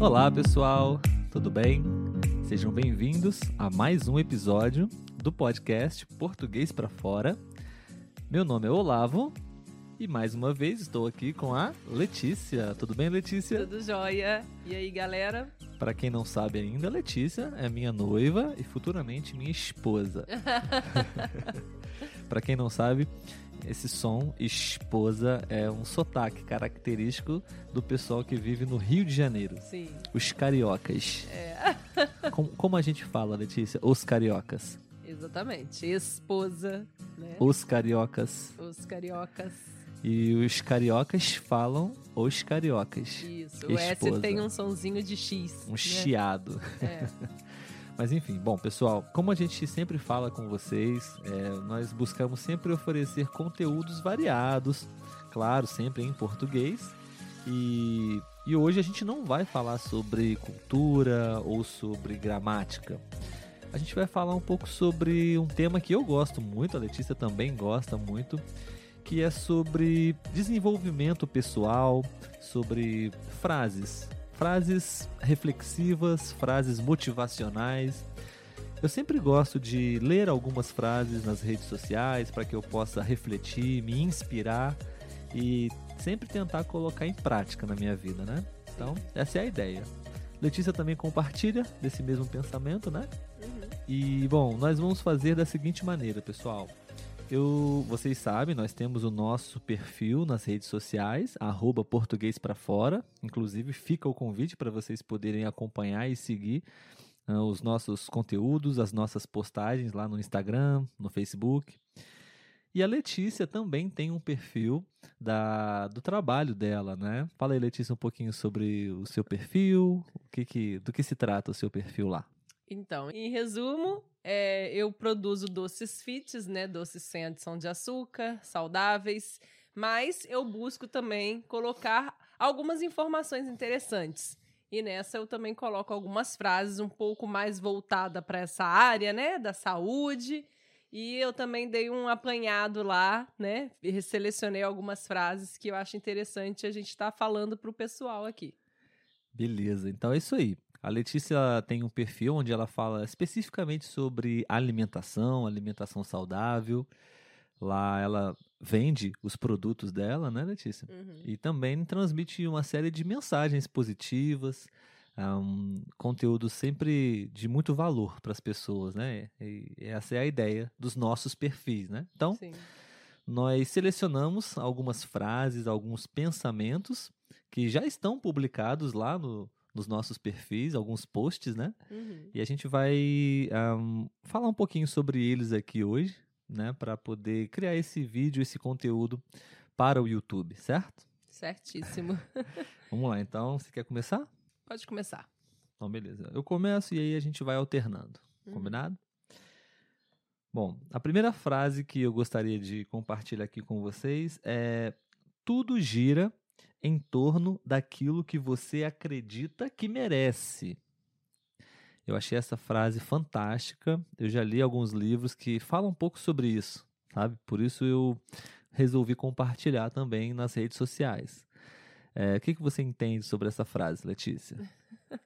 Olá, pessoal, tudo bem? Sejam bem-vindos a mais um episódio do podcast Português para Fora. Meu nome é Olavo e mais uma vez estou aqui com a Letícia. Tudo bem, Letícia? Tudo jóia. E aí, galera? Para quem não sabe ainda, Letícia é minha noiva e futuramente minha esposa. Para quem não sabe, esse som esposa é um sotaque característico do pessoal que vive no Rio de Janeiro. Sim. Os cariocas. É. Como, como a gente fala, Letícia? Os cariocas. Exatamente. Esposa, né? Os cariocas. Os cariocas. E os cariocas falam os cariocas. Isso. O S Esposa. tem um sonzinho de X. Um né? chiado. É. Mas enfim, bom, pessoal, como a gente sempre fala com vocês, é, nós buscamos sempre oferecer conteúdos variados, claro, sempre em português. E, e hoje a gente não vai falar sobre cultura ou sobre gramática. A gente vai falar um pouco sobre um tema que eu gosto muito, a Letícia também gosta muito, que é sobre desenvolvimento pessoal, sobre frases, frases reflexivas, frases motivacionais. Eu sempre gosto de ler algumas frases nas redes sociais para que eu possa refletir, me inspirar e sempre tentar colocar em prática na minha vida, né? Então, essa é a ideia. Letícia também compartilha desse mesmo pensamento, né? Uhum. E bom, nós vamos fazer da seguinte maneira, pessoal. Eu, vocês sabem, nós temos o nosso perfil nas redes sociais, arroba português para fora. Inclusive, fica o convite para vocês poderem acompanhar e seguir ah, os nossos conteúdos, as nossas postagens lá no Instagram, no Facebook. E a Letícia também tem um perfil da, do trabalho dela, né? Fala aí, Letícia, um pouquinho sobre o seu perfil, o que que, do que se trata o seu perfil lá. Então, em resumo, é, eu produzo doces fits, né? Doces sem adição de açúcar, saudáveis. Mas eu busco também colocar algumas informações interessantes. E nessa eu também coloco algumas frases um pouco mais voltada para essa área, né? Da saúde. E eu também dei um apanhado lá, né? E selecionei algumas frases que eu acho interessante a gente estar falando para o pessoal aqui. Beleza, então é isso aí. A Letícia tem um perfil onde ela fala especificamente sobre alimentação, alimentação saudável. Lá ela vende os produtos dela, né, Letícia? Uhum. E também transmite uma série de mensagens positivas, um conteúdo sempre de muito valor para as pessoas, né? E essa é a ideia dos nossos perfis, né? Então, Sim. nós selecionamos algumas frases, alguns pensamentos que já estão publicados lá no, nos nossos perfis, alguns posts, né? Uhum. E a gente vai ahm, falar um pouquinho sobre eles aqui hoje, né? Para poder criar esse vídeo, esse conteúdo para o YouTube, certo? Certíssimo. Vamos lá, então. Você quer começar? Pode começar. Então, beleza. Eu começo e aí a gente vai alternando. Uhum. Combinado? Bom, a primeira frase que eu gostaria de compartilhar aqui com vocês é: tudo gira em torno daquilo que você acredita que merece. Eu achei essa frase fantástica. Eu já li alguns livros que falam um pouco sobre isso, sabe? Por isso eu resolvi compartilhar também nas redes sociais. É, o que, que você entende sobre essa frase, Letícia?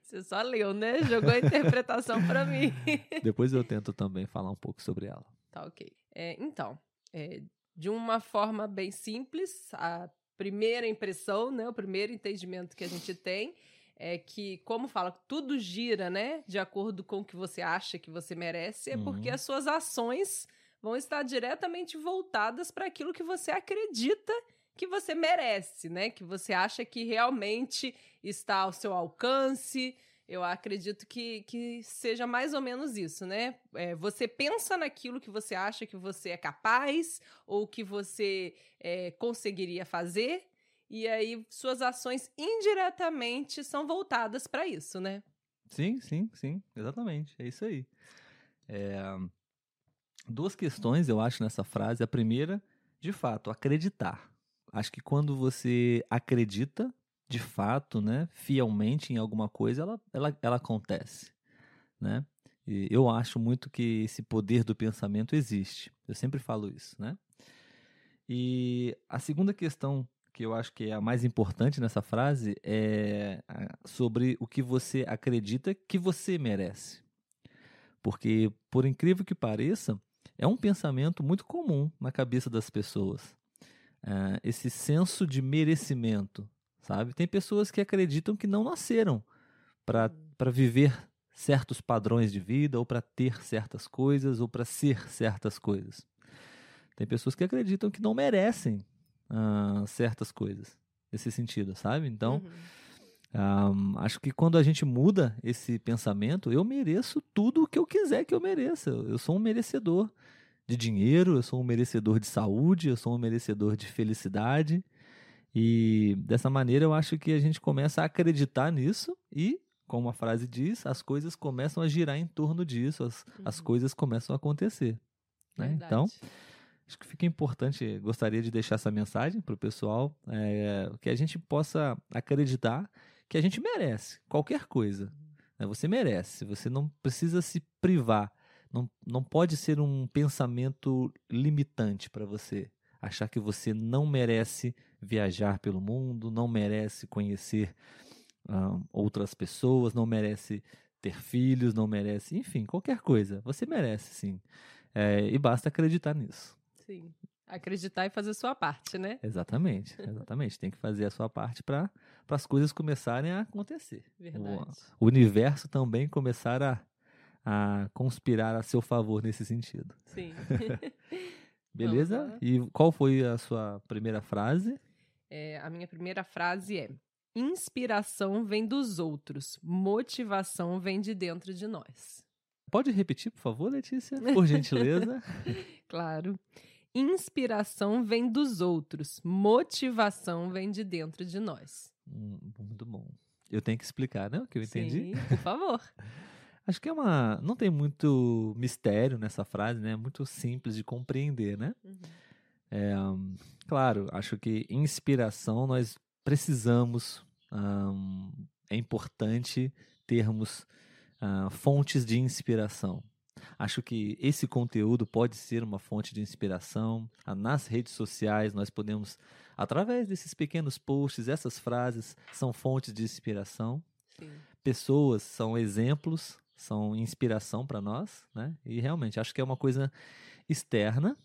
Você só leu, né? Jogou a interpretação para mim. Depois eu tento também falar um pouco sobre ela. Tá ok. É, então, é, de uma forma bem simples, a primeira impressão, né, o primeiro entendimento que a gente tem é que, como fala, tudo gira, né, de acordo com o que você acha que você merece, é porque Uhum. as suas ações vão estar diretamente voltadas para aquilo que você acredita que você merece, né, que você acha que realmente está ao seu alcance. Eu acredito que, que seja mais ou menos isso, né? É, você pensa naquilo que você acha que você é capaz ou que você é, conseguiria fazer, e aí suas ações indiretamente são voltadas para isso, né? Sim, sim, sim, exatamente. É isso aí. É, Duas questões eu acho nessa frase. A primeira, de fato, acreditar. Acho que quando você acredita, de fato, né, fielmente em alguma coisa, ela, ela, ela acontece, né? E eu acho muito que esse poder do pensamento existe. Eu sempre falo isso, né? E a segunda questão que eu acho que é a mais importante nessa frase é sobre o que você acredita que você merece. Porque, por incrível que pareça, é um pensamento muito comum na cabeça das pessoas. Uh, esse senso de merecimento, sabe? Tem pessoas que acreditam que não nasceram para uhum. viver certos padrões de vida, ou para ter certas coisas, ou para ser certas coisas. Tem pessoas que acreditam que não merecem uh, certas coisas nesse sentido, sabe? Então, uhum. um, acho que quando a gente muda esse pensamento, eu mereço tudo o que eu quiser que eu mereça. Eu sou um merecedor de dinheiro, eu sou um merecedor de saúde, eu sou um merecedor de felicidade. E dessa maneira eu acho que a gente começa a acreditar nisso e, como a frase diz, as coisas começam a girar em torno disso, as, uhum. as coisas começam a acontecer. Né? Então, acho que fica importante, gostaria de deixar essa mensagem para o pessoal, é, que a gente possa acreditar que a gente merece qualquer coisa. Né? Você merece, você não precisa se privar não, não pode ser um pensamento limitante para você. Achar que você não merece viajar pelo mundo, não merece conhecer outras pessoas, não merece ter filhos, não merece, enfim, qualquer coisa. Você merece, sim. É, e basta acreditar nisso. Sim. Acreditar e fazer a sua parte, né? Exatamente, exatamente. Tem que fazer a sua parte para as coisas começarem a acontecer. Verdade. O, o universo também começar a a conspirar a seu favor nesse sentido. Sim. Beleza? E qual foi a sua primeira frase? É, a minha primeira frase é: Inspiração vem dos outros, motivação vem de dentro de nós. Pode repetir, por favor, Letícia? Por gentileza. claro. Inspiração vem dos outros, motivação vem de dentro de nós. Hum, muito bom. Eu tenho que explicar, né? O que eu entendi? Sim, por favor. Acho que é uma. Não tem muito mistério nessa frase, né? É muito simples de compreender, né? Uhum. É, claro, acho que inspiração nós precisamos. É importante termos uh, fontes de inspiração. Acho que esse conteúdo pode ser uma fonte de inspiração. Ah, nas redes sociais, nós podemos, através desses pequenos posts, essas frases são fontes de inspiração. Sim. Pessoas são exemplos são inspiração para nós, né? E realmente acho que é uma coisa externa,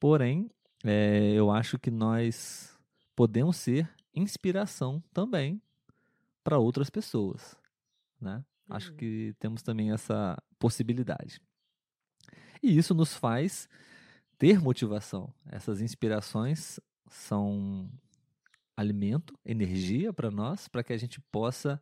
porém é, eu acho que nós podemos ser inspiração também para outras pessoas, né? Uhum. Acho que temos também essa possibilidade. E isso nos faz ter motivação. Essas inspirações são alimento, energia para nós, para que a gente possa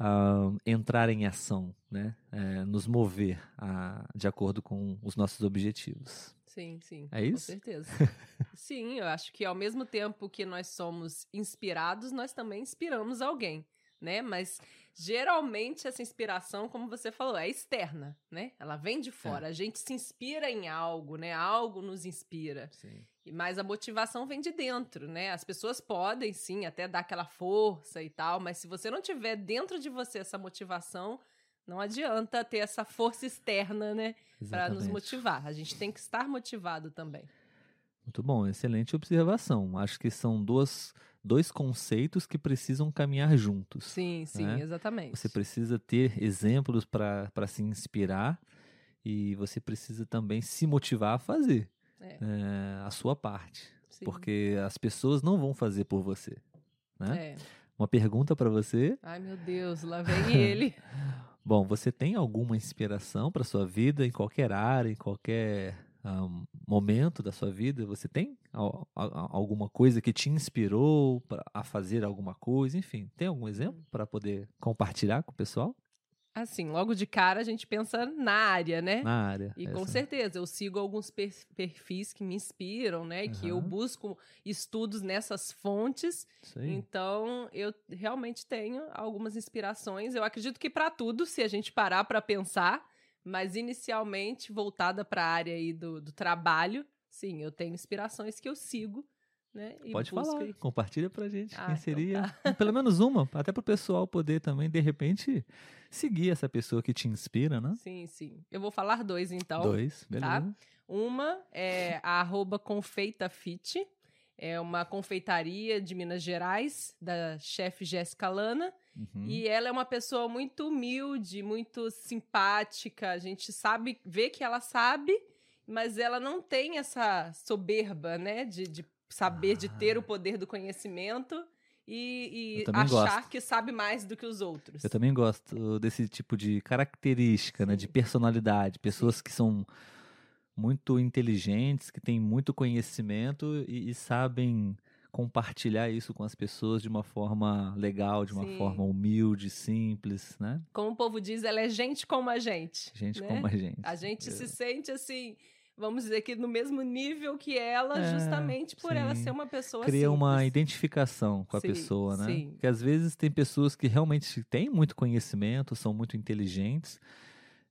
uh, entrar em ação, né? É, nos mover uh, de acordo com os nossos objetivos. Sim, sim. É isso? Com certeza. sim, eu acho que ao mesmo tempo que nós somos inspirados, nós também inspiramos alguém, né? Mas geralmente essa inspiração, como você falou, é externa, né? Ela vem de fora. É. A gente se inspira em algo, né? Algo nos inspira. Sim. Mas a motivação vem de dentro, né? As pessoas podem, sim, até dar aquela força e tal, mas se você não tiver dentro de você essa motivação, não adianta ter essa força externa, né? Para nos motivar. A gente tem que estar motivado também. Muito bom, excelente observação. Acho que são duas dois conceitos que precisam caminhar juntos. Sim, sim, né? exatamente. Você precisa ter exemplos para se inspirar e você precisa também se motivar a fazer é. É, a sua parte. Sim. Porque as pessoas não vão fazer por você. Né? É. Uma pergunta para você. Ai, meu Deus, lá vem ele. Bom, você tem alguma inspiração para sua vida em qualquer área, em qualquer um, momento da sua vida? Você tem alguma coisa que te inspirou a fazer alguma coisa? Enfim, tem algum exemplo para poder compartilhar com o pessoal? Assim, logo de cara a gente pensa na área, né? Na área. E essa. com certeza, eu sigo alguns perfis que me inspiram, né? Uhum. Que eu busco estudos nessas fontes. Então, eu realmente tenho algumas inspirações. Eu acredito que para tudo, se a gente parar para pensar, mas inicialmente voltada para a área aí do, do trabalho, sim, eu tenho inspirações que eu sigo. Né? Pode falar, compartilha pra gente ah, quem então seria. Então tá. Pelo menos uma, até pro pessoal poder também, de repente, seguir essa pessoa que te inspira, né? Sim, sim. Eu vou falar dois, então. Dois, tá? beleza. Tá? Uma é a arroba confeitafit. É uma confeitaria de Minas Gerais, da chefe Jéssica Lana. Uhum. E ela é uma pessoa muito humilde, muito simpática. A gente sabe, vê que ela sabe, mas ela não tem essa soberba, né? De, de saber, de ter Ah. o poder do conhecimento e, e achar gosto. que sabe mais do que os outros. Eu também gosto desse tipo de característica, né, de Sim. personalidade. Pessoas que são muito inteligentes, que têm muito conhecimento e, e sabem compartilhar isso com as pessoas de uma forma legal, de uma Sim. forma humilde, simples, né? Como o povo diz, ela é gente como a gente. Gente né? como a gente. A gente É. se sente assim, vamos dizer que no mesmo nível que ela, É, justamente por ela sim. ser uma pessoa Cria uma simples. identificação com a Sim, pessoa, né? sim. Porque às vezes tem pessoas que realmente têm muito conhecimento, são muito inteligentes,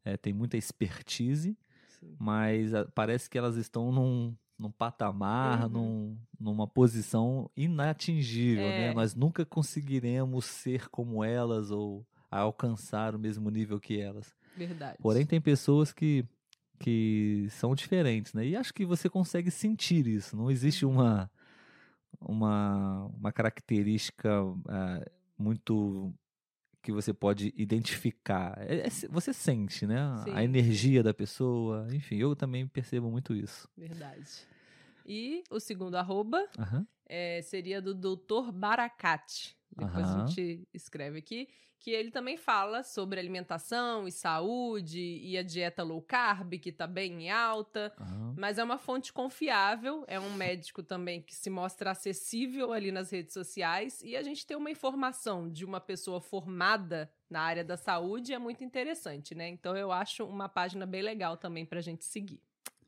eh, têm muita expertise, Sim. mas ah, parece que elas estão num, num patamar, Uhum. num- numa posição inatingível, né? É. Nós nunca conseguiremos ser como elas ou alcançar o mesmo nível que elas. Verdade. Porém, tem pessoas que, que são diferentes, né? E acho que você consegue sentir isso. Não existe uma, uma, uma característica ah, muito que você pode identificar. É- é você sente, né? Sim. A energia da pessoa. Enfim, eu também percebo muito isso. Verdade. E o segundo arroba Aham. é, seria do Dr. Baracate. Depois a Aham. gente escreve aqui. Que ele também fala sobre alimentação e saúde e a dieta low carb, que tá bem em alta. aham. Mas é uma fonte confiável, é um médico também que se mostra acessível ali nas redes sociais e a gente ter uma informação de uma pessoa formada na área da saúde é muito interessante, né? Então eu acho uma página bem legal também pra gente seguir.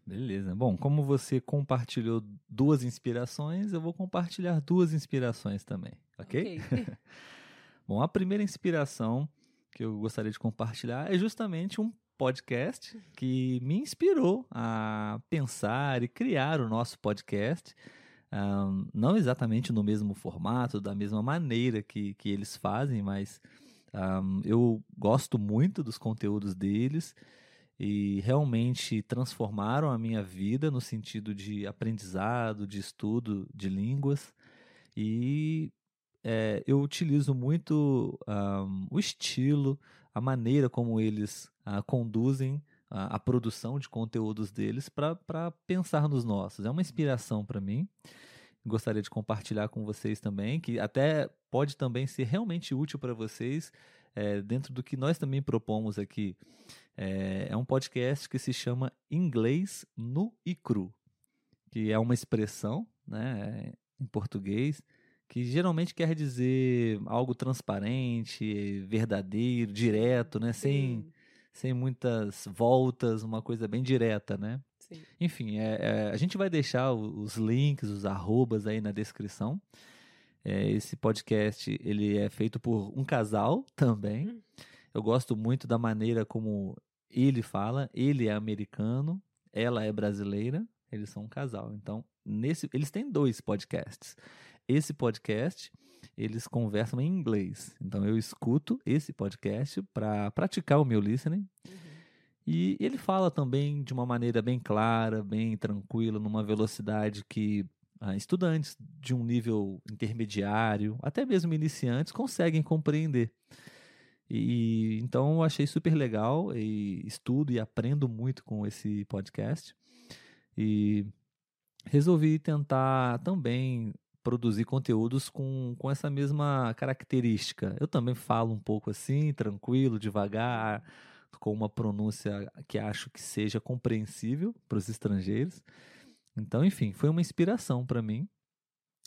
Beleza. Bom, como você compartilhou duas inspirações, eu vou compartilhar duas inspirações também, ok? Bom, a primeira inspiração que eu gostaria de compartilhar é justamente um podcast que me inspirou a pensar e criar o nosso podcast. Ahn, não exatamente no mesmo formato, da mesma maneira que, que eles fazem, mas ahm, eu gosto muito dos conteúdos deles e realmente transformaram a minha vida no sentido de aprendizado, de estudo de línguas. E é, eu utilizo muito ahm, o estilo, a maneira como eles ah, conduzem a, a produção de conteúdos deles para pensar nos nossos. É uma inspiração para mim. Gostaria de compartilhar com vocês também, que até pode também ser realmente útil para vocês é, dentro do que nós também propomos aqui. É, é um podcast que se chama Inglês Nu e Cru, que é uma expressão né, em português que geralmente quer dizer algo transparente, verdadeiro, direto, né, sem, Sim, sem muitas voltas, uma coisa bem direta, né? sim. Enfim, é, é, a gente vai deixar os links, os arrobas aí na descrição. É, esse podcast ele é feito por um casal também. Hum. Eu gosto muito da maneira como ele fala. Ele é americano, ela é brasileira. Eles são um casal. Então, nesse, eles têm dois podcasts. Esse podcast eles conversam em inglês. Então, eu escuto esse podcast para praticar o meu listening. Uhum. E ele fala também de uma maneira bem clara, bem tranquila, numa velocidade que estudantes de um nível intermediário, até mesmo iniciantes, conseguem compreender. E então eu achei super legal e estudo e aprendo muito com esse podcast. E resolvi tentar também produzir conteúdos com, com essa mesma característica. Eu também falo um pouco assim, tranquilo, devagar, com uma pronúncia que acho que seja compreensível para os estrangeiros. Então, enfim, foi uma inspiração para mim.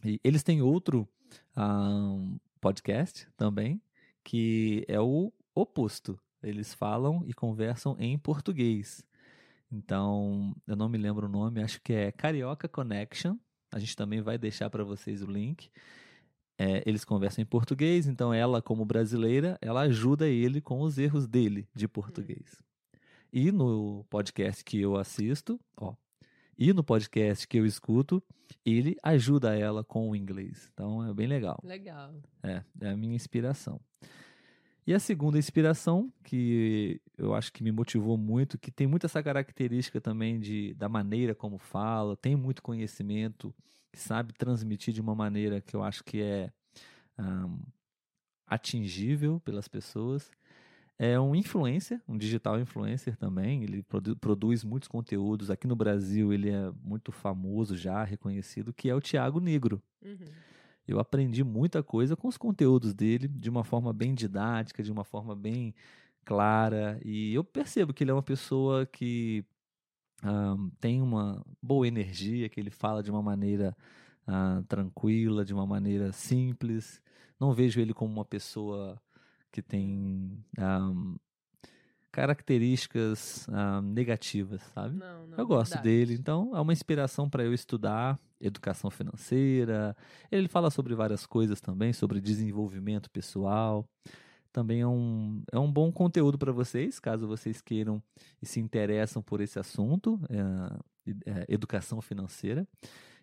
E eles têm outro ah, podcast também, que é o oposto. Eles falam e conversam em português. Então, eu não me lembro o nome, acho que é Carioca Connection. A gente também vai deixar para vocês o link. É, eles conversam em português, então ela, como brasileira, ela ajuda ele com os erros dele de português. E no podcast que eu assisto, ó, e no podcast que eu escuto, ele ajuda ela com o inglês. Então é bem legal. Legal. É, é a minha inspiração. E a segunda inspiração, que eu acho que me motivou muito, que tem muito essa característica também de, da maneira como fala, tem muito conhecimento, sabe transmitir de uma maneira que eu acho que é um, atingível pelas pessoas. É um influencer, um digital influencer também. Ele produ produz muitos conteúdos. Aqui no Brasil ele é muito famoso já, reconhecido, que é o Tiago Negro. Uhum. Eu aprendi muita coisa com os conteúdos dele, de uma forma bem didática, de uma forma bem clara. E eu percebo que ele é uma pessoa que um, tem uma boa energia, que ele fala de uma maneira uh, tranquila, de uma maneira simples. Não vejo ele como uma pessoa que tem um, características um, negativas, sabe? Não, não, eu gosto verdade. dele, então é uma inspiração para eu estudar educação financeira. Ele fala sobre várias coisas também, sobre desenvolvimento pessoal. Também é um, é um bom conteúdo para vocês, caso vocês queiram e se interessam por esse assunto, é, é, educação financeira.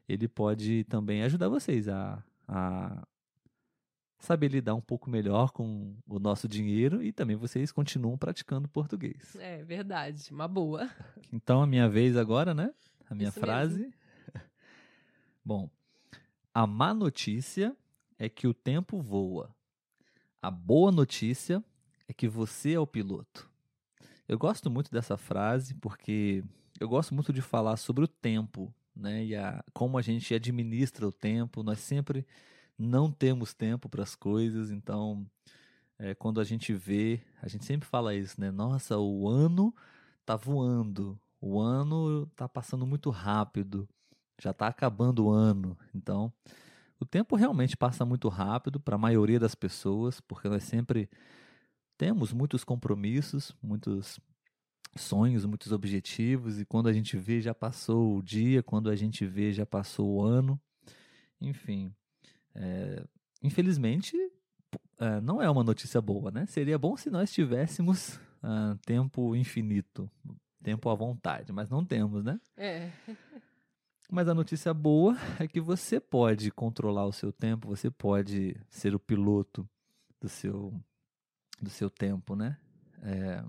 Ele pode também ajudar vocês a, a saber lidar um pouco melhor com o nosso dinheiro e também vocês continuam praticando português. É verdade, uma boa. Então, a minha vez agora, né? A minha Isso frase. Mesmo. Bom, a má notícia é que o tempo voa. A boa notícia é que você é o piloto. Eu gosto muito dessa frase porque eu gosto muito de falar sobre o tempo, né? E a, como a gente administra o tempo. Nós sempre não temos tempo para as coisas, então é, quando a gente vê, a gente sempre fala isso, né? Nossa, o ano tá voando, o ano tá passando muito rápido já está acabando o ano. Então, o tempo realmente passa muito rápido para a maioria das pessoas, porque nós sempre temos muitos compromissos, muitos sonhos, muitos objetivos, e quando a gente vê já passou o dia, quando a gente vê já passou o ano. Enfim, é, infelizmente, é, não é uma notícia boa, né? Seria bom se nós tivéssemos ah, tempo infinito, tempo à vontade, mas não temos, né? É. Mas a notícia boa é que você pode controlar o seu tempo, você pode ser o piloto do seu, do seu tempo, né? É,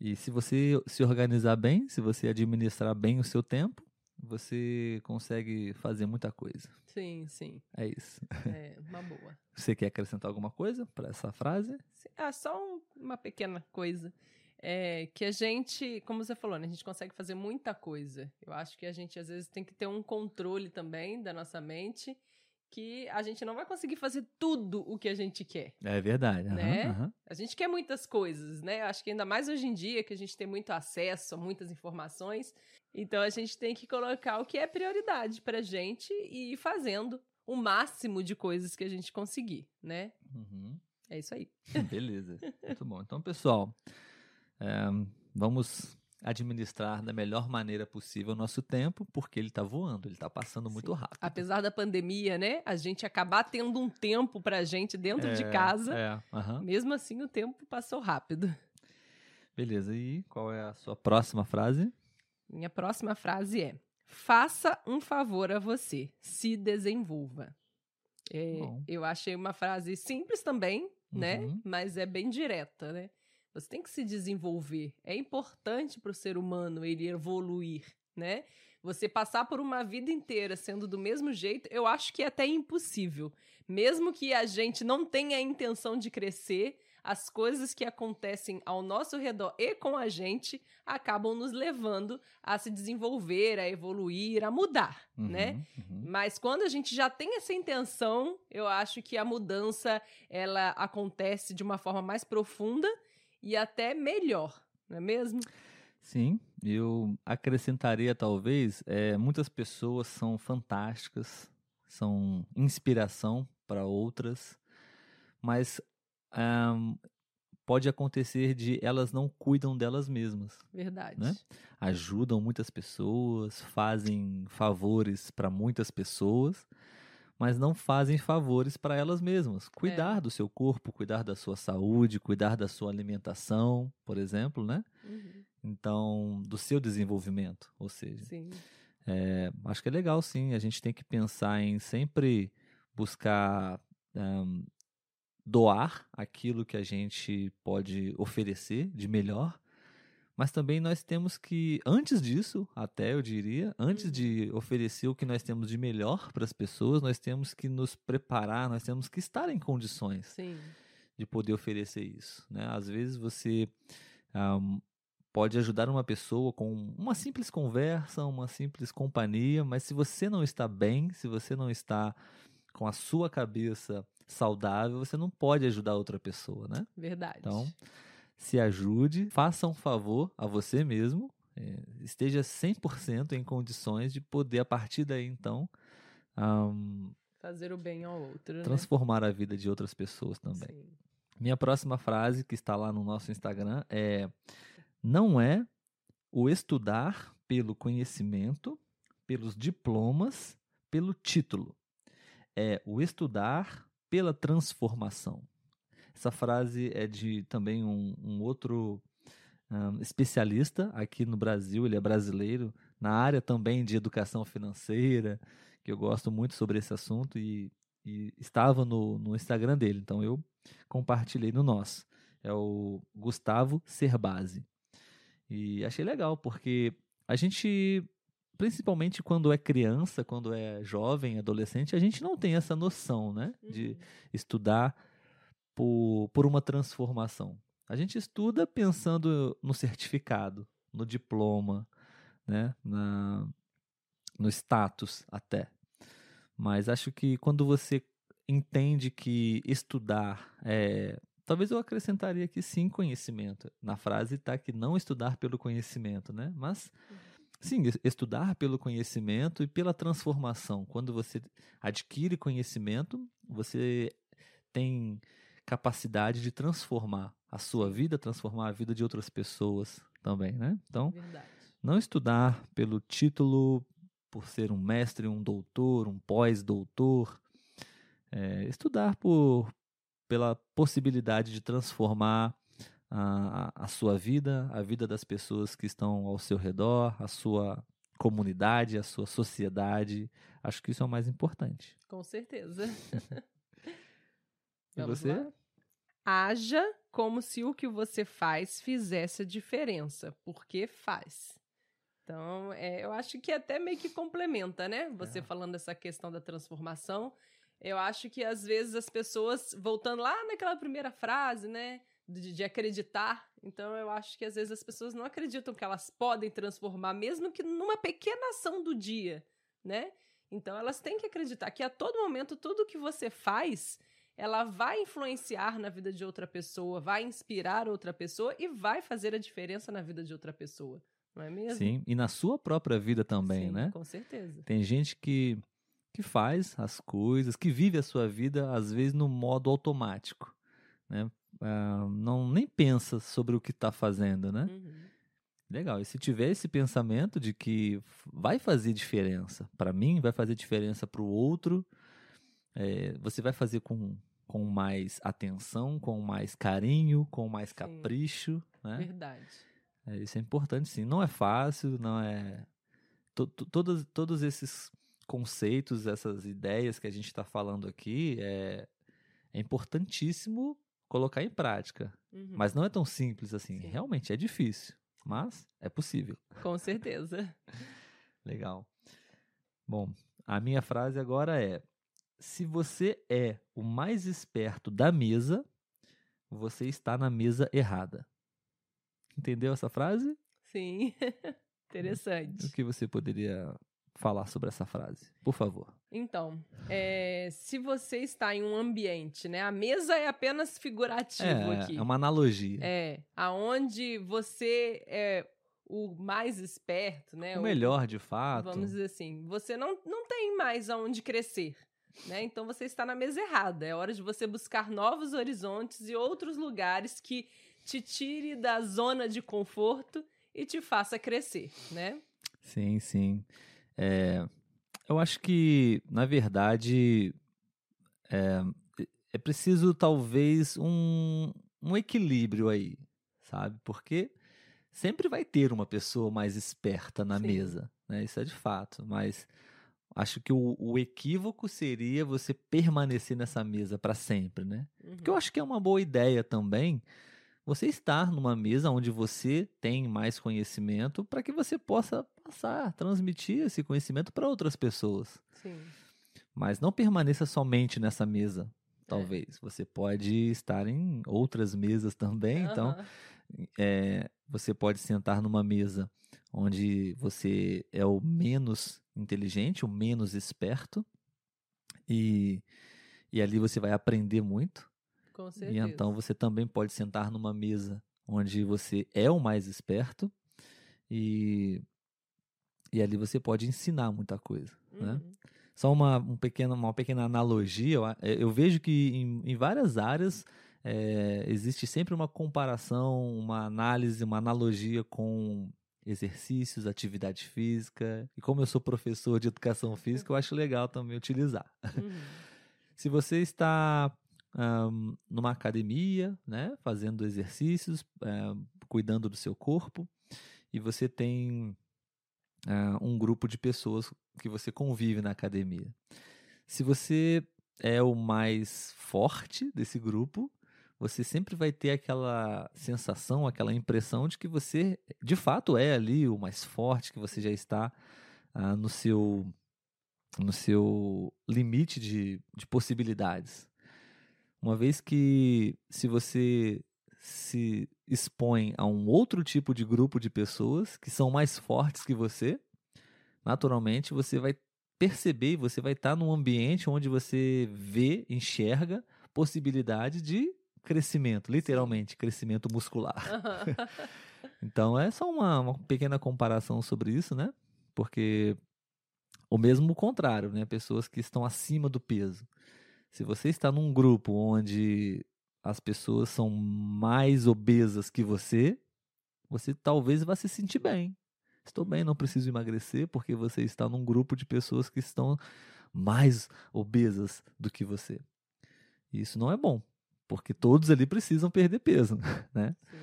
e se você se organizar bem, se você administrar bem o seu tempo, você consegue fazer muita coisa. Sim, sim. É isso. É uma boa. Você quer acrescentar alguma coisa para essa frase? Ah, só um, uma pequena coisa é, que a gente, como você falou, né, a gente consegue fazer muita coisa. Eu acho que a gente às vezes tem que ter um controle também da nossa mente, que a gente não vai conseguir fazer tudo o que a gente quer. É verdade. Né? Uhum, uhum. A gente quer muitas coisas, né? Acho que ainda mais hoje em dia que a gente tem muito acesso a muitas informações. Então a gente tem que colocar o que é prioridade pra gente e ir fazendo o máximo de coisas que a gente conseguir, né? Uhum. É isso aí. Beleza. Muito bom. Então, pessoal, é, vamos administrar da melhor maneira possível o nosso tempo, porque ele está voando, ele está passando muito Sim. rápido. Apesar da pandemia, né? A gente acabar tendo um tempo para a gente dentro é, de casa, é, uhum. mesmo assim o tempo passou rápido. Beleza, e qual é a sua próxima frase? Minha próxima frase é: faça um favor a você, se desenvolva. É, eu achei uma frase simples também, né? uhum. né? Mas é bem direta, né? Você tem que se desenvolver. É importante para o ser humano ele evoluir, né? Você passar por uma vida inteira sendo do mesmo jeito, eu acho que é até impossível. Mesmo que a gente não tenha a intenção de crescer, as coisas que acontecem ao nosso redor e com a gente acabam nos levando a se desenvolver, a evoluir, a mudar, uhum, né? Uhum. Mas quando a gente já tem essa intenção, eu acho que a mudança ela acontece de uma forma mais profunda e até melhor, não é mesmo? Sim, eu acrescentaria talvez, é, muitas pessoas são fantásticas, são inspiração para outras, mas um, pode acontecer de elas não cuidam delas mesmas. Verdade. Né? Ajudam muitas pessoas, fazem favores para muitas pessoas, mas não fazem favores para elas mesmas. Cuidar é. do seu corpo, cuidar da sua saúde, cuidar da sua alimentação, por exemplo, né? Uhum. Então, do seu desenvolvimento, ou seja. Sim. É, acho que é legal, sim. A gente tem que pensar em sempre buscar um, doar aquilo que a gente pode oferecer de melhor, mas também nós temos que, antes disso, até eu diria, antes de oferecer o que nós temos de melhor para as pessoas, nós temos que nos preparar, nós temos que estar em condições Sim. de poder oferecer isso. Né? Às vezes você um, pode ajudar uma pessoa com uma simples conversa, uma simples companhia, mas se você não está bem, se você não está com a sua cabeça saudável, você não pode ajudar outra pessoa, né? Verdade. Então, se ajude, faça um favor a você mesmo, é, esteja 100% em condições de poder, a partir daí, então, um, fazer o bem ao outro. né? transformar a vida de outras pessoas também. Sim. Minha próxima frase, que está lá no nosso Instagram, é: Não é o estudar pelo conhecimento, pelos diplomas, pelo título. É o estudar pela transformação. Essa frase é de também um, um outro um, especialista aqui no Brasil, ele é brasileiro, na área também de educação financeira, que eu gosto muito sobre esse assunto e, e estava no, no Instagram dele, então eu compartilhei no nosso. É o Gustavo Cerbasi. E achei legal, porque a gente, principalmente quando é criança, quando é jovem, adolescente, a gente não tem essa noção, né? De Uhum. estudar por, por uma transformação. A gente estuda pensando no certificado, no diploma, né? Na, no status até. Mas acho que quando você entende que estudar é. Talvez eu acrescentaria aqui sim conhecimento. Na frase está que não estudar pelo conhecimento, né? Mas sim, es- estudar pelo conhecimento e pela transformação. Quando você adquire conhecimento, você tem capacidade de transformar a sua vida, transformar a vida de outras pessoas também, né? Então, Verdade. não estudar pelo título, por ser um mestre, um doutor, um pós-doutor. É, estudar por, pela possibilidade de transformar a, a- a sua vida, a vida das pessoas que estão ao seu redor, a sua comunidade, a sua sociedade. Acho que isso é o mais importante. Com certeza. E Vamos você? lá? Haja como se o que você faz fizesse a diferença, porque faz. Então, é, eu acho que até meio que complementa, né? Você É. falando dessa questão da transformação. Eu acho que às vezes as pessoas, voltando lá naquela primeira frase, né? De, de acreditar. Então, eu acho que às vezes as pessoas não acreditam que elas podem transformar, mesmo que numa pequena ação do dia, né? Então, elas têm que acreditar que a todo momento tudo que você faz ela vai influenciar na vida de outra pessoa, vai inspirar outra pessoa e vai fazer a diferença na vida de outra pessoa. Não é mesmo? Sim, e na sua própria vida também, Sim, né? Com certeza. Tem gente que, que faz as coisas, que vive a sua vida, às vezes, no modo automático. Né? Ah, não nem pensa sobre o que está fazendo, né? Uhum. Legal. E se tiver esse pensamento de que vai fazer diferença para mim, vai fazer diferença para o outro, é, você vai fazer com, com mais atenção, com mais carinho, com mais Sim. capricho, né? Verdade. É, isso é importante, sim. Não é fácil, não é. to- to- todos, todos esses conceitos, essas ideias que a gente está falando aqui, é, é importantíssimo colocar em prática. Uhum. Mas não é tão simples assim. Sim. Realmente é difícil, mas é possível. Com certeza. Legal. Bom, a minha frase agora é: se você é o mais esperto da mesa, você está na mesa errada. Entendeu essa frase? Sim. O Interessante. que você poderia falar sobre essa frase? Por favor. Então, é, se você está em um ambiente, né? A mesa é apenas figurativo É, aqui. é uma analogia. É, aonde você é o mais esperto, né? o melhor, de fato. Vamos dizer assim, você não, não tem mais aonde crescer. Né? Então você está na mesa errada. É hora de você buscar novos horizontes e outros lugares que te tire da zona de conforto e te faça crescer, né? Sim, sim. É, eu acho que, na verdade, é, é preciso talvez um, um equilíbrio aí, sabe? Porque sempre vai ter uma pessoa mais esperta na Sim. mesa, né? Isso é de fato. Mas acho que o, o equívoco seria você permanecer nessa mesa para sempre, né? Uhum. Porque eu acho que é uma boa ideia também você estar numa mesa onde você tem mais conhecimento para que você possa passar, transmitir esse conhecimento para outras pessoas. Sim. Mas não permaneça somente nessa mesa, É. talvez. Você pode estar em outras mesas também, então Aham. é, você pode sentar numa mesa onde você é o menos inteligente, o menos esperto, e, e ali você vai aprender muito. Com E certeza. então você também pode sentar numa mesa onde você é o mais esperto, e, e ali você pode ensinar muita coisa. Né? Uhum. Só uma, um pequeno, uma pequena analogia, eu, eu vejo que em, em várias áreas é, existe sempre uma comparação, uma análise, uma analogia com exercícios, atividade física. E como eu sou professor de educação física, eu acho legal também utilizar. Uhum. Se você está ahn, numa academia, né, fazendo exercícios, eh, cuidando do seu corpo, e você tem ah, um grupo de pessoas que você convive na academia. Se você é o mais forte desse grupo, você sempre vai ter aquela sensação, aquela impressão de que você, de fato, é ali o mais forte, que você já está ah, no seu no seu limite de, de possibilidades. Uma vez que se você se expõe a um outro tipo de grupo de pessoas que são mais fortes que você, naturalmente você vai perceber você vai estar num ambiente onde você vê, enxerga possibilidade de crescimento, literalmente, crescimento muscular. Aham. Então é só uma, uma pequena comparação sobre isso, né? Porque o mesmo contrário, né? Pessoas que estão acima do peso. Se você está num grupo onde as pessoas são mais obesas que você, você talvez vá se sentir bem. Estou bem, não preciso emagrecer, porque você está num grupo de pessoas que estão mais obesas do que você. Isso não é bom, porque todos ali precisam perder peso, né? Sim.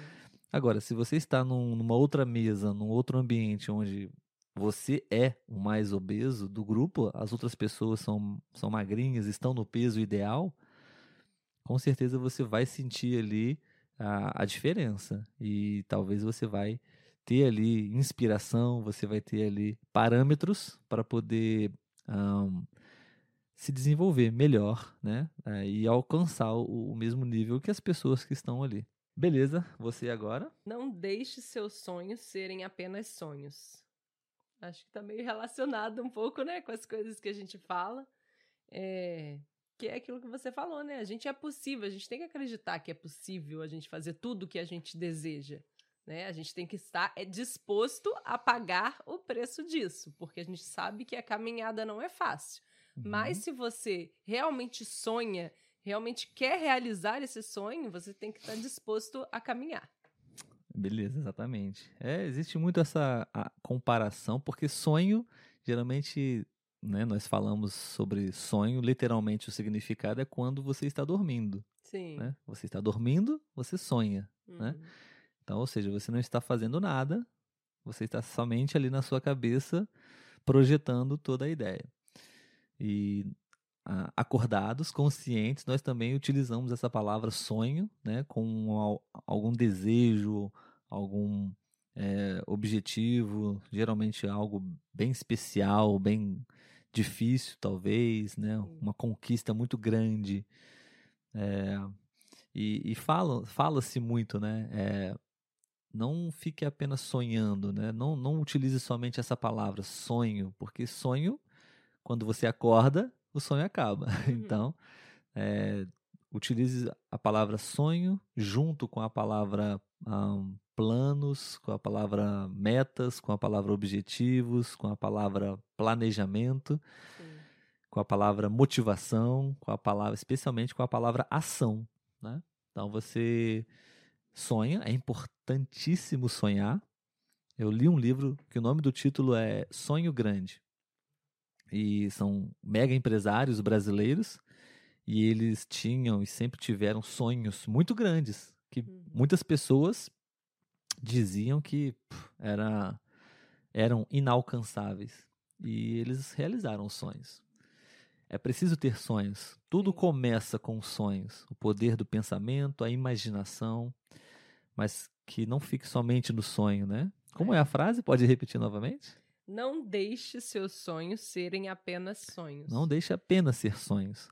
Agora, se você está num- numa outra mesa, num outro ambiente onde você é o mais obeso do grupo, as outras pessoas são, são magrinhas, estão no peso ideal, com certeza você vai sentir ali a, a diferença. E talvez você vai ter ali inspiração, você vai ter ali parâmetros para poder ahn, se desenvolver melhor, né? Eh, E alcançar o, mesmo nível que as pessoas que estão ali. Beleza, você agora? Não deixe seus sonhos serem apenas sonhos. Acho que tá meio relacionado um pouco, né, com as coisas que a gente fala. É, que é aquilo que você falou, né? A gente é possível, a gente tem que acreditar que é possível a gente fazer tudo o que a gente deseja. Né? A gente tem que estar é, disposto a pagar o preço disso, porque a gente sabe que a caminhada não é fácil. Mas se você realmente sonha, realmente quer realizar esse sonho, você tem que estar disposto a caminhar. Beleza, exatamente. É, existe muito essa comparação, porque sonho, geralmente, né, nós falamos sobre sonho, literalmente o significado é quando você está dormindo, Sim. né? Você está dormindo, você sonha. né? Uhum. Então, ou seja, você não está fazendo nada, você está somente ali na sua cabeça projetando toda a ideia. E ah, acordados, conscientes, nós também utilizamos essa palavra sonho, né, com al- algum desejo, algum eh, objetivo, geralmente algo bem especial, bem difícil, talvez, né, uma conquista muito grande. Eh, e e fala- fala-se muito, né? eh, não fique apenas sonhando, né? Não, não utilize somente essa palavra sonho, porque sonho, quando você acorda, o sonho acaba. Então, é, utilize a palavra sonho junto com a palavra ahn, planos, com a palavra metas, com a palavra objetivos, com a palavra planejamento, Sim. com a palavra motivação, com a palavra, especialmente com a palavra ação, né? Então você sonha, é importantíssimo sonhar. Eu li um livro que o nome do título é Sonho Grande. E são mega empresários brasileiros e eles tinham e sempre tiveram sonhos muito grandes que Uhum. muitas pessoas diziam que pff, era, eram inalcançáveis. e eles realizaram os sonhos. É preciso ter sonhos. Tudo começa com sonhos. O poder do pensamento, a imaginação, mas que não fique somente no sonho, né? Como é a frase? Pode repetir novamente? Não deixe seus sonhos serem apenas sonhos. Não deixe apenas ser sonhos.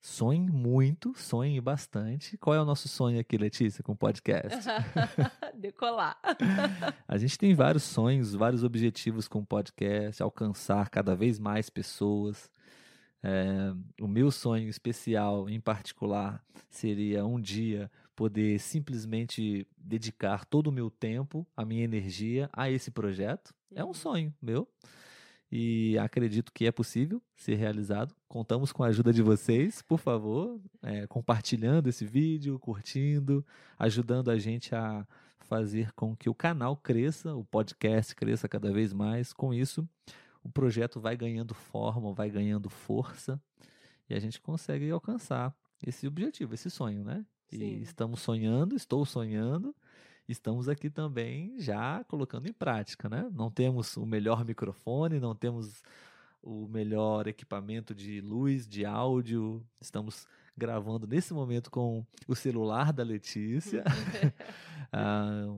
Sonhe muito, sonhe bastante. Qual é o nosso sonho aqui, Letícia, com o podcast? Decolar. A gente tem vários sonhos, vários objetivos com o podcast, alcançar cada vez mais pessoas. É, o meu sonho especial, em particular, seria um dia poder simplesmente dedicar todo o meu tempo, a minha energia a esse projeto. É um Uhum. sonho meu e acredito que é possível ser realizado. Contamos com a ajuda de vocês, por favor, é, compartilhando esse vídeo, curtindo, ajudando a gente a fazer com que o canal cresça, o podcast cresça cada vez mais. Com isso, o projeto vai ganhando forma, vai ganhando força e a gente consegue alcançar esse objetivo, esse sonho, né? E Sim. estamos sonhando, estou sonhando, estamos aqui também já colocando em prática, né? Não temos o melhor microfone, não temos o melhor equipamento de luz, de áudio. Estamos gravando nesse momento com o celular da Letícia. Ah,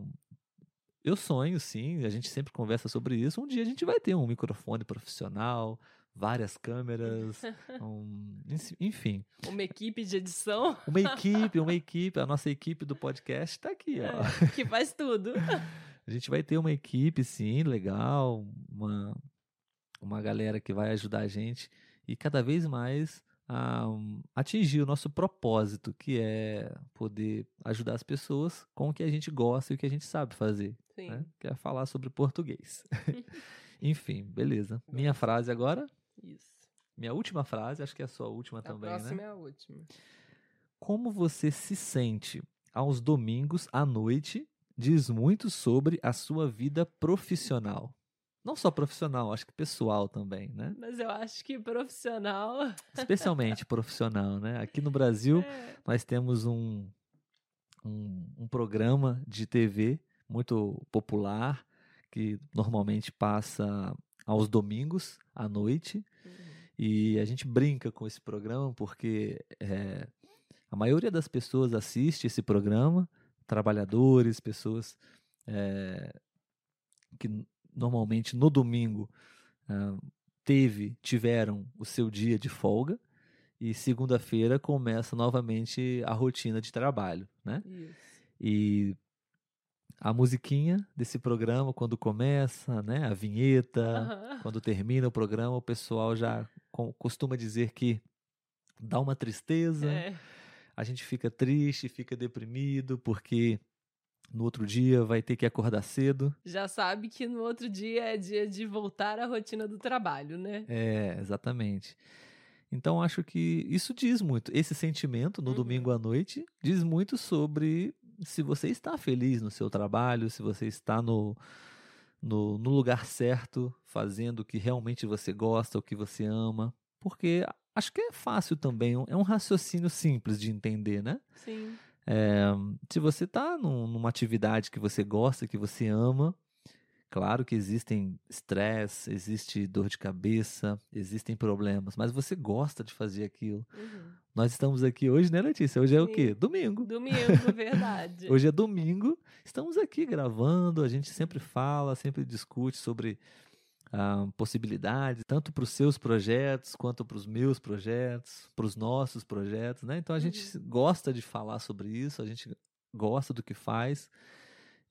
eu sonho, sim, a gente sempre conversa sobre isso. Um dia a gente vai ter um microfone profissional, várias câmeras, um- enfim, Uma equipe de edição uma equipe, uma equipe. A nossa equipe do podcast está aqui, ó. é, que faz tudo. A gente vai ter uma equipe, sim, legal, uma, uma galera que vai ajudar a gente e cada vez mais a um, atingir o nosso propósito, que é poder ajudar as pessoas com o que a gente gosta e o que a gente sabe fazer, Sim. né? que é falar sobre português. Enfim, beleza. Minha frase agora, Isso. minha última frase, acho que é a sua última A também, próxima né? é a última. Como você se sente aos domingos à noite diz muito sobre a sua vida profissional. Não só profissional, acho que pessoal também, né? Mas eu acho que profissional. Especialmente profissional, né? Aqui no Brasil, é, nós temos um, um, um programa de TV muito popular que normalmente passa aos domingos à noite. E a gente brinca com esse programa porque é, a maioria das pessoas assiste esse programa, trabalhadores, pessoas é, que normalmente no domingo ah, teve, tiveram o seu dia de folga e segunda-feira começa novamente a rotina de trabalho, né? Isso. E a musiquinha desse programa, quando começa, né? A vinheta, quando termina o programa, o pessoal já costuma dizer que dá uma tristeza, É, a gente fica triste, fica deprimido, porque no outro dia vai ter que acordar cedo. já sabe que no outro dia é dia de voltar à rotina do trabalho, né? É, exatamente. Então acho que isso diz muito. Esse sentimento no Uhum. domingo à noite diz muito sobre se você está feliz no seu trabalho, se você está no, no, no lugar certo, fazendo o que realmente você gosta, o que você ama. Porque acho que é fácil também, é um raciocínio simples de entender, né? Sim. É, se você está numa atividade que você gosta, que você ama, claro que existem estresse, existe dor de cabeça, existem problemas, mas você gosta de fazer aquilo. Uhum. Nós estamos aqui hoje, né, Letícia? Hoje é o Sim. quê? Domingo. Domingo, verdade. Hoje é domingo, estamos aqui gravando, a gente sempre fala, sempre discute sobre ah, possibilidades, tanto para os seus projetos, quanto para os meus projetos, para os nossos projetos, né? Então a gente gosta de falar sobre isso, a gente gosta do que faz.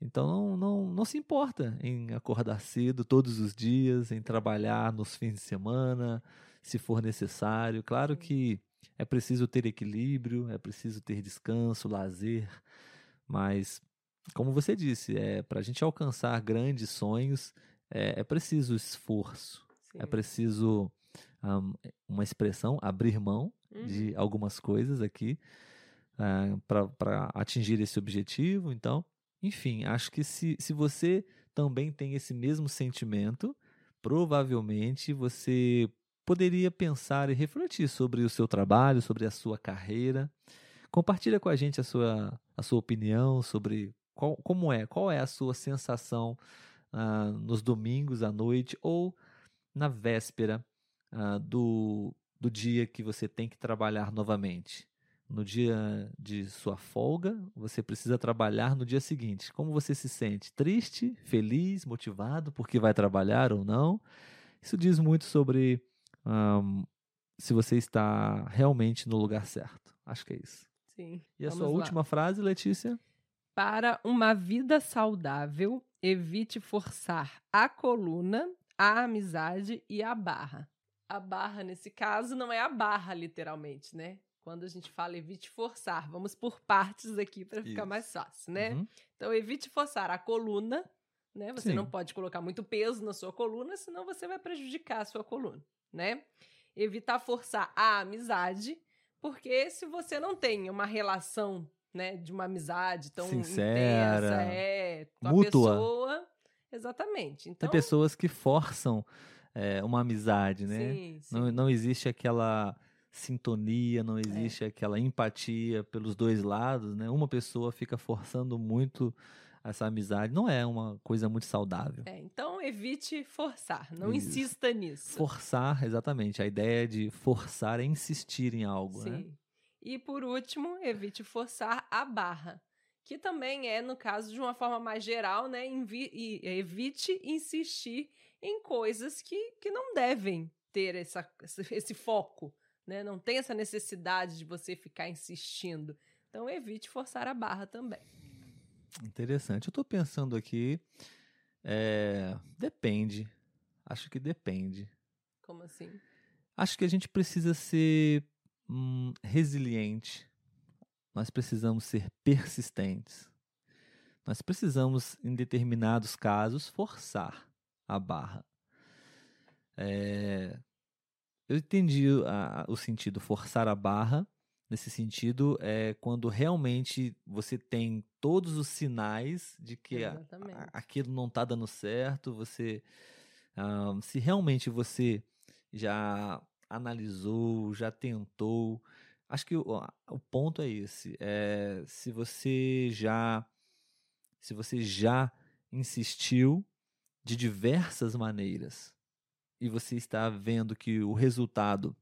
Então não, não, não se importa em acordar cedo todos os dias, em trabalhar nos fins de semana, se for necessário. Claro que é preciso ter equilíbrio, é preciso ter descanso, lazer, mas como você disse, é para a gente alcançar grandes sonhos é, é preciso esforço, é Sim. preciso ahm, uma expressão abrir mão Uhum. de algumas coisas aqui para atingir esse objetivo. Então, enfim, acho que se, se você também tem esse mesmo sentimento, provavelmente você poderia pensar e refletir sobre o seu trabalho, sobre a sua carreira. Compartilha com a gente a sua, a sua opinião sobre qual, como é, qual é a sua sensação ah, nos domingos à noite ou na véspera uh, do, do dia que você tem que trabalhar novamente. No dia de sua folga, você precisa trabalhar no dia seguinte. Como você se sente? Triste, feliz, motivado porque vai trabalhar ou não? Isso diz muito sobre um, se você está realmente no lugar certo. Acho que é isso. Sim. E a sua lá. última frase, Letícia? Para uma vida saudável, evite forçar a coluna, a amizade e a barra. A barra, nesse caso, não é a barra, literalmente, né? Quando a gente fala evite forçar, vamos por partes aqui para ficar mais fácil, né? Uhum. Então, evite forçar a coluna, né? Você Sim. não pode colocar muito peso na sua coluna, senão você vai prejudicar a sua coluna, né? Evitar forçar a amizade, porque se você não tem uma relação, né, de uma amizade tão Sincera, intensa, é, mútua. pessoa, exatamente. Então, tem pessoas que forçam é, uma amizade, né? Sim, sim. Não, não existe aquela sintonia, não existe é. aquela empatia pelos dois lados, né? Uma pessoa fica forçando muito essa amizade, não é uma coisa muito saudável. É, então evite forçar, não Isso. insista nisso. Forçar, exatamente. A ideia de forçar é insistir em algo, Sim. né? E por último, evite forçar a barra, que também é, no caso, de uma forma mais geral, né? e evite insistir em coisas que, que não devem ter essa, esse foco, né? Não tem essa necessidade de você ficar insistindo. Então evite forçar a barra também. Interessante. Eu estou pensando aqui. É, depende. Acho que depende. Como assim? Acho que a gente precisa ser hum, resiliente. Nós precisamos ser persistentes. Nós precisamos, em determinados casos, forçar a barra. É, eu entendi a, o sentido forçar a barra. Nesse sentido, é quando realmente você tem todos os sinais de que a, a, aquilo não está dando certo, você. Um, se realmente você já analisou, já tentou. Acho que o, o ponto é esse. É, se você já. Se você já insistiu de diversas maneiras e você está vendo que o resultado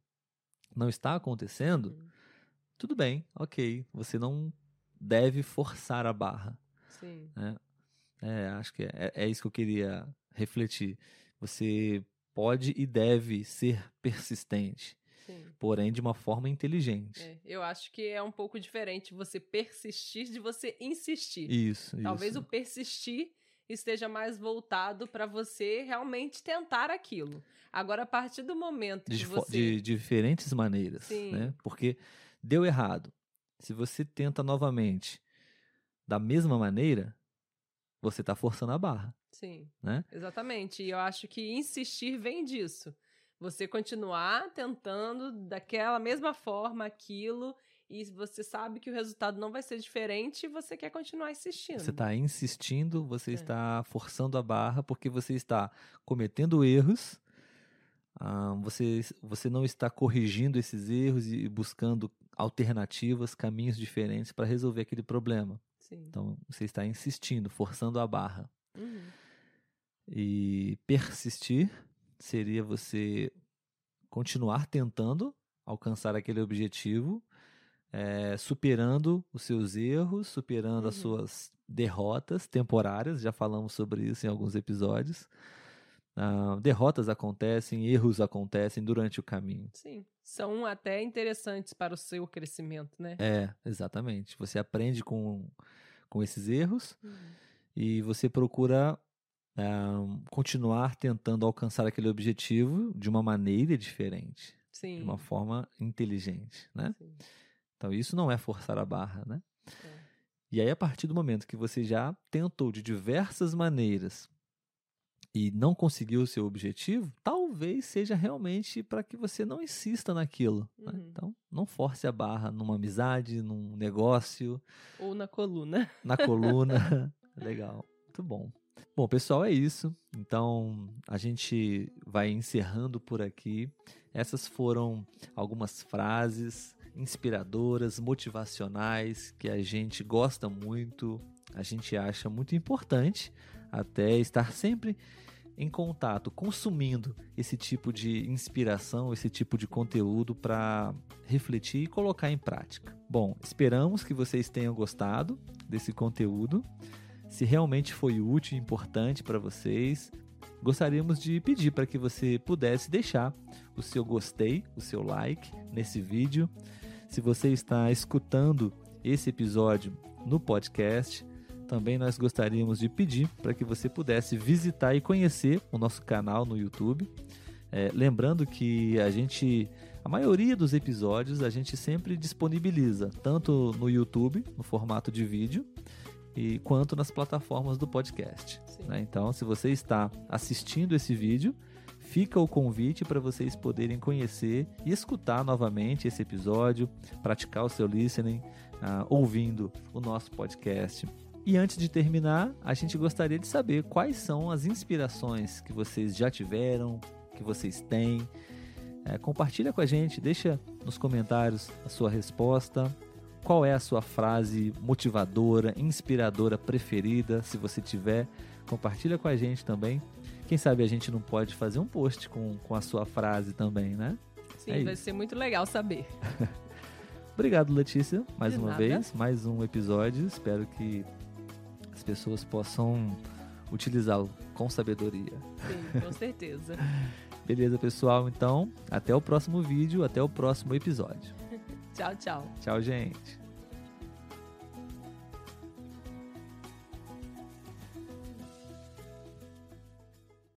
não está acontecendo, uhum. tudo bem, ok. Você não deve forçar a barra. Sim. Né? É, acho que é, é isso que eu queria refletir. Você pode e deve ser persistente. Sim. Porém, de uma forma inteligente. É, eu acho que é um pouco diferente você persistir de você insistir. Isso. Talvez isso. o persistir esteja mais voltado para você realmente tentar aquilo. Agora, a partir do momento de, que você... De diferentes maneiras, Sim. né? Porque deu errado. Se você tenta novamente da mesma maneira, você está forçando a barra. Sim, né? exatamente. E eu acho que insistir vem disso. Você continuar tentando daquela mesma forma aquilo e você sabe que o resultado não vai ser diferente e você quer continuar insistindo. Você está insistindo, você é. está forçando a barra porque você está cometendo erros, ah, você, você não está corrigindo esses erros e buscando alternativas, caminhos diferentes para resolver aquele problema. Sim. Então você está insistindo, forçando a barra. Uhum. E persistir seria você continuar tentando alcançar aquele objetivo é, superando os seus erros, superando uhum. as suas derrotas temporárias, já falamos sobre isso em alguns episódios. Uh, derrotas acontecem, erros acontecem durante o caminho. Sim, são até interessantes para o seu crescimento, né? É, exatamente. Você aprende com, com esses erros uhum. e você procura uh, continuar tentando alcançar aquele objetivo de uma maneira diferente, Sim. de uma forma inteligente, né? Sim. Então isso não é forçar a barra, né? É. E aí a partir do momento que você já tentou de diversas maneiras e não conseguiu o seu objetivo, talvez seja realmente para que você não insista naquilo. Né? Uhum. Então, não force a barra numa amizade, num negócio. Ou na coluna. Na coluna. Legal. Muito bom. Bom, pessoal, é isso. Então, a gente vai encerrando por aqui. Essas foram algumas frases inspiradoras, motivacionais, que a gente gosta muito, a gente acha muito importante, até estar sempre em contato, consumindo esse tipo de inspiração, esse tipo de conteúdo para refletir e colocar em prática. Bom, esperamos que vocês tenham gostado desse conteúdo. Se realmente foi útil e importante para vocês, gostaríamos de pedir para que você pudesse deixar o seu gostei, o seu like nesse vídeo. Se você está escutando esse episódio no podcast, também nós gostaríamos de pedir para que você pudesse visitar e conhecer o nosso canal no YouTube. É, lembrando que a gente, a maioria dos episódios, a gente sempre disponibiliza tanto no YouTube, no formato de vídeo, e quanto nas plataformas do podcast. Né? Então, se você está assistindo esse vídeo, fica o convite para vocês poderem conhecer e escutar novamente esse episódio, praticar o seu listening, uh, ouvindo o nosso podcast. E antes de terminar, a gente gostaria de saber quais são as inspirações que vocês já tiveram, que vocês têm. É, compartilha com a gente, deixa nos comentários a sua resposta. Qual é a sua frase motivadora, inspiradora preferida? Se você tiver, compartilha com a gente também. Quem sabe a gente não pode fazer um post com, com a sua frase também, né? Sim, é vai isso. ser muito legal saber. Obrigado, Letícia, mais De uma nada. vez, mais um episódio. Espero que as pessoas possam utilizá-lo com sabedoria. Sim, com certeza. Beleza, pessoal? Então, até o próximo vídeo, até o próximo episódio. tchau, tchau. Tchau, gente.